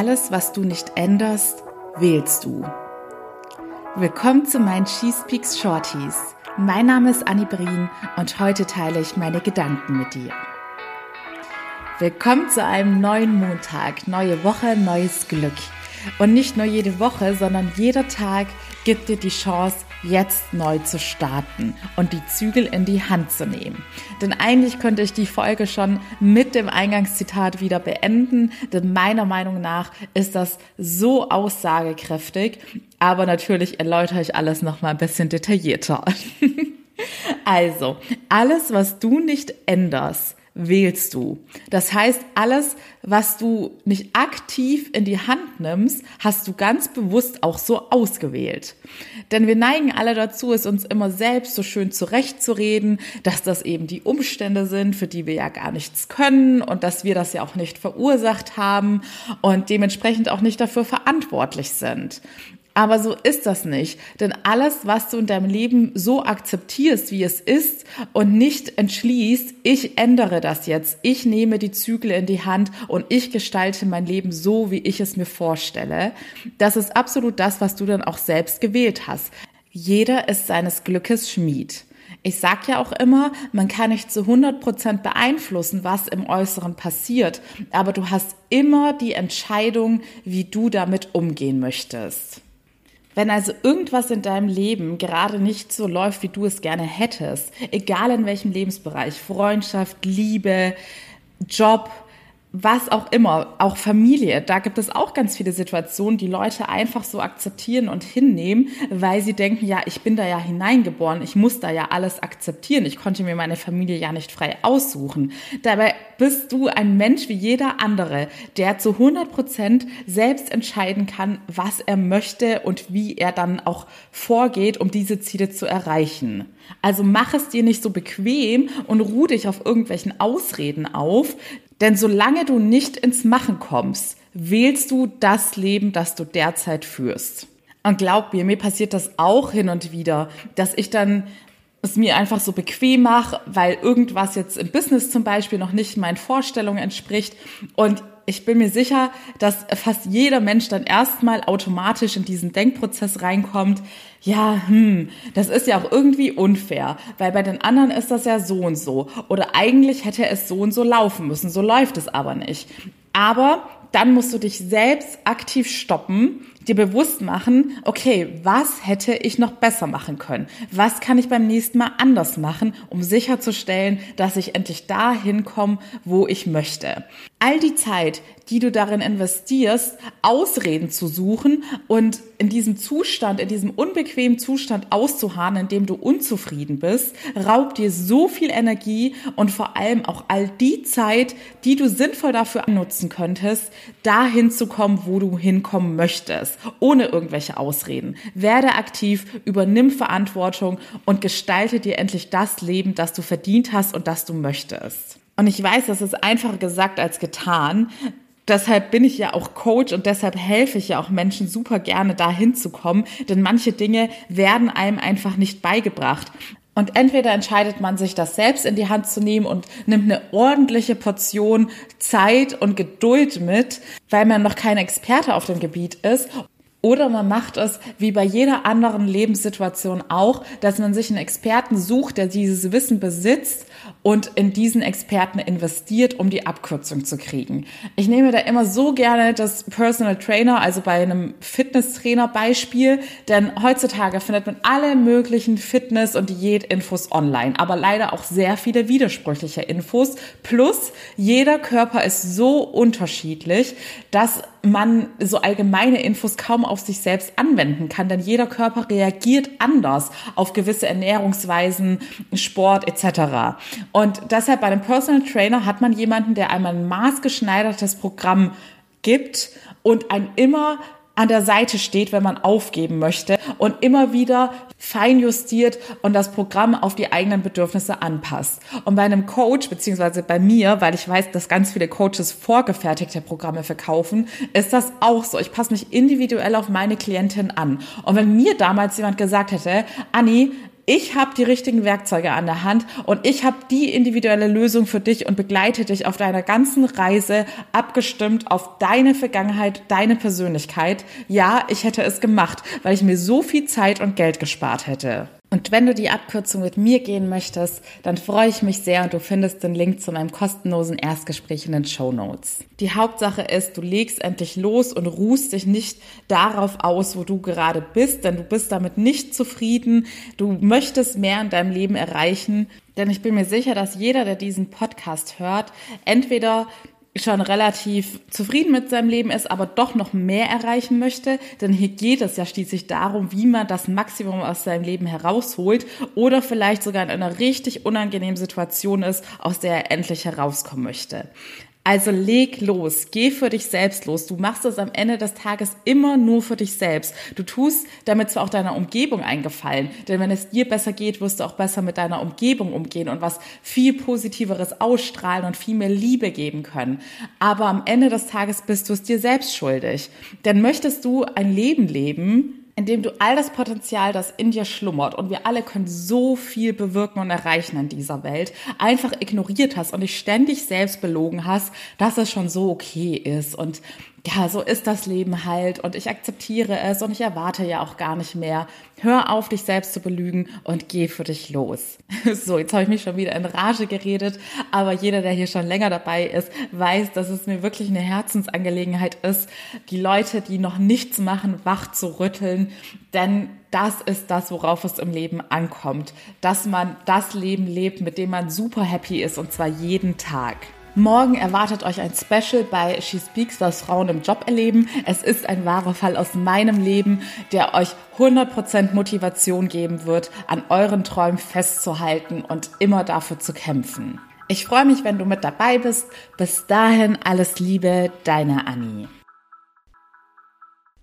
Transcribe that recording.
alles, was du nicht änderst, wählst du. Willkommen zu meinen Cheese Peaks Shorties. Mein Name ist Annie Brien und heute teile ich meine Gedanken mit dir. Willkommen zu einem neuen Montag, neue Woche, neues Glück. Und nicht nur jede Woche, sondern jeder Tag gibt dir die Chance, jetzt neu zu starten und die Zügel in die Hand zu nehmen. Denn eigentlich könnte ich die Folge schon mit dem Eingangszitat wieder beenden, denn meiner Meinung nach ist das so aussagekräftig, aber natürlich erläutere ich alles noch mal ein bisschen detaillierter. also, alles, was du nicht änderst, wählst du. Das heißt, alles, was du nicht aktiv in die Hand nimmst, hast du ganz bewusst auch so ausgewählt. Denn wir neigen alle dazu, es uns immer selbst so schön zurechtzureden, dass das eben die Umstände sind, für die wir ja gar nichts können und dass wir das ja auch nicht verursacht haben und dementsprechend auch nicht dafür verantwortlich sind. Aber so ist das nicht. Denn alles, was du in deinem Leben so akzeptierst, wie es ist und nicht entschließt, ich ändere das jetzt, ich nehme die Zügel in die Hand und ich gestalte mein Leben so, wie ich es mir vorstelle, das ist absolut das, was du dann auch selbst gewählt hast. Jeder ist seines Glückes Schmied. Ich sag ja auch immer, man kann nicht zu 100 Prozent beeinflussen, was im Äußeren passiert, aber du hast immer die Entscheidung, wie du damit umgehen möchtest. Wenn also irgendwas in deinem Leben gerade nicht so läuft, wie du es gerne hättest, egal in welchem Lebensbereich, Freundschaft, Liebe, Job, was auch immer, auch Familie, da gibt es auch ganz viele Situationen, die Leute einfach so akzeptieren und hinnehmen, weil sie denken, ja, ich bin da ja hineingeboren, ich muss da ja alles akzeptieren, ich konnte mir meine Familie ja nicht frei aussuchen. Dabei bist du ein Mensch wie jeder andere, der zu 100 Prozent selbst entscheiden kann, was er möchte und wie er dann auch vorgeht, um diese Ziele zu erreichen. Also mach es dir nicht so bequem und ruh dich auf irgendwelchen Ausreden auf, denn solange du nicht ins Machen kommst, wählst du das Leben, das du derzeit führst. Und glaub mir, mir passiert das auch hin und wieder, dass ich dann es mir einfach so bequem mache, weil irgendwas jetzt im Business zum Beispiel noch nicht meinen Vorstellungen entspricht. Und ich bin mir sicher, dass fast jeder Mensch dann erstmal automatisch in diesen Denkprozess reinkommt. Ja, hm, das ist ja auch irgendwie unfair, weil bei den anderen ist das ja so und so. Oder eigentlich hätte es so und so laufen müssen. So läuft es aber nicht. Aber dann musst du dich selbst aktiv stoppen dir bewusst machen, okay, was hätte ich noch besser machen können? Was kann ich beim nächsten Mal anders machen, um sicherzustellen, dass ich endlich dahin komme, wo ich möchte? All die Zeit, die du darin investierst, Ausreden zu suchen und in diesem Zustand, in diesem unbequemen Zustand auszuharren, in dem du unzufrieden bist, raubt dir so viel Energie und vor allem auch all die Zeit, die du sinnvoll dafür nutzen könntest, dahin zu kommen, wo du hinkommen möchtest ohne irgendwelche Ausreden. Werde aktiv, übernimm Verantwortung und gestalte dir endlich das Leben, das du verdient hast und das du möchtest. Und ich weiß, das ist einfacher gesagt als getan. Deshalb bin ich ja auch Coach und deshalb helfe ich ja auch Menschen super gerne dahin zu kommen, denn manche Dinge werden einem einfach nicht beigebracht. Und entweder entscheidet man sich, das selbst in die Hand zu nehmen und nimmt eine ordentliche Portion Zeit und Geduld mit, weil man noch kein Experte auf dem Gebiet ist. Oder man macht es wie bei jeder anderen Lebenssituation auch, dass man sich einen Experten sucht, der dieses Wissen besitzt und in diesen Experten investiert, um die Abkürzung zu kriegen. Ich nehme da immer so gerne das Personal Trainer, also bei einem Fitnesstrainer Beispiel, denn heutzutage findet man alle möglichen Fitness- und Diätinfos online, aber leider auch sehr viele widersprüchliche Infos. Plus, jeder Körper ist so unterschiedlich, dass man so allgemeine Infos kaum auf sich selbst anwenden kann, denn jeder Körper reagiert anders auf gewisse Ernährungsweisen, Sport etc. Und deshalb bei einem Personal Trainer hat man jemanden, der einmal ein maßgeschneidertes Programm gibt und ein immer an der Seite steht, wenn man aufgeben möchte und immer wieder feinjustiert und das Programm auf die eigenen Bedürfnisse anpasst. Und bei einem Coach, beziehungsweise bei mir, weil ich weiß, dass ganz viele Coaches vorgefertigte Programme verkaufen, ist das auch so. Ich passe mich individuell auf meine Klientin an. Und wenn mir damals jemand gesagt hätte, Anni, ich habe die richtigen Werkzeuge an der Hand und ich habe die individuelle Lösung für dich und begleite dich auf deiner ganzen Reise abgestimmt auf deine Vergangenheit, deine Persönlichkeit. Ja, ich hätte es gemacht, weil ich mir so viel Zeit und Geld gespart hätte. Und wenn du die Abkürzung mit mir gehen möchtest, dann freue ich mich sehr und du findest den Link zu meinem kostenlosen Erstgespräch in den Show Notes. Die Hauptsache ist, du legst endlich los und ruhst dich nicht darauf aus, wo du gerade bist, denn du bist damit nicht zufrieden. Du möchtest mehr in deinem Leben erreichen, denn ich bin mir sicher, dass jeder, der diesen Podcast hört, entweder schon relativ zufrieden mit seinem Leben ist, aber doch noch mehr erreichen möchte. Denn hier geht es ja schließlich darum, wie man das Maximum aus seinem Leben herausholt oder vielleicht sogar in einer richtig unangenehmen Situation ist, aus der er endlich herauskommen möchte. Also leg los, geh für dich selbst los. Du machst es am Ende des Tages immer nur für dich selbst. Du tust damit zwar auch deiner Umgebung eingefallen, denn wenn es dir besser geht, wirst du auch besser mit deiner Umgebung umgehen und was viel positiveres ausstrahlen und viel mehr Liebe geben können. Aber am Ende des Tages bist du es dir selbst schuldig. Denn möchtest du ein Leben leben, indem du all das Potenzial, das in dir schlummert, und wir alle können so viel bewirken und erreichen in dieser Welt, einfach ignoriert hast und dich ständig selbst belogen hast, dass es schon so okay ist. Und ja, so ist das Leben halt und ich akzeptiere es und ich erwarte ja auch gar nicht mehr. Hör auf, dich selbst zu belügen und geh für dich los. So, jetzt habe ich mich schon wieder in Rage geredet, aber jeder, der hier schon länger dabei ist, weiß, dass es mir wirklich eine Herzensangelegenheit ist, die Leute, die noch nichts machen, wach zu rütteln, denn das ist das, worauf es im Leben ankommt, dass man das Leben lebt, mit dem man super happy ist und zwar jeden Tag. Morgen erwartet euch ein Special bei She Speaks, was Frauen im Job erleben. Es ist ein wahrer Fall aus meinem Leben, der euch 100% Motivation geben wird, an euren Träumen festzuhalten und immer dafür zu kämpfen. Ich freue mich, wenn du mit dabei bist. Bis dahin alles Liebe, deine Annie.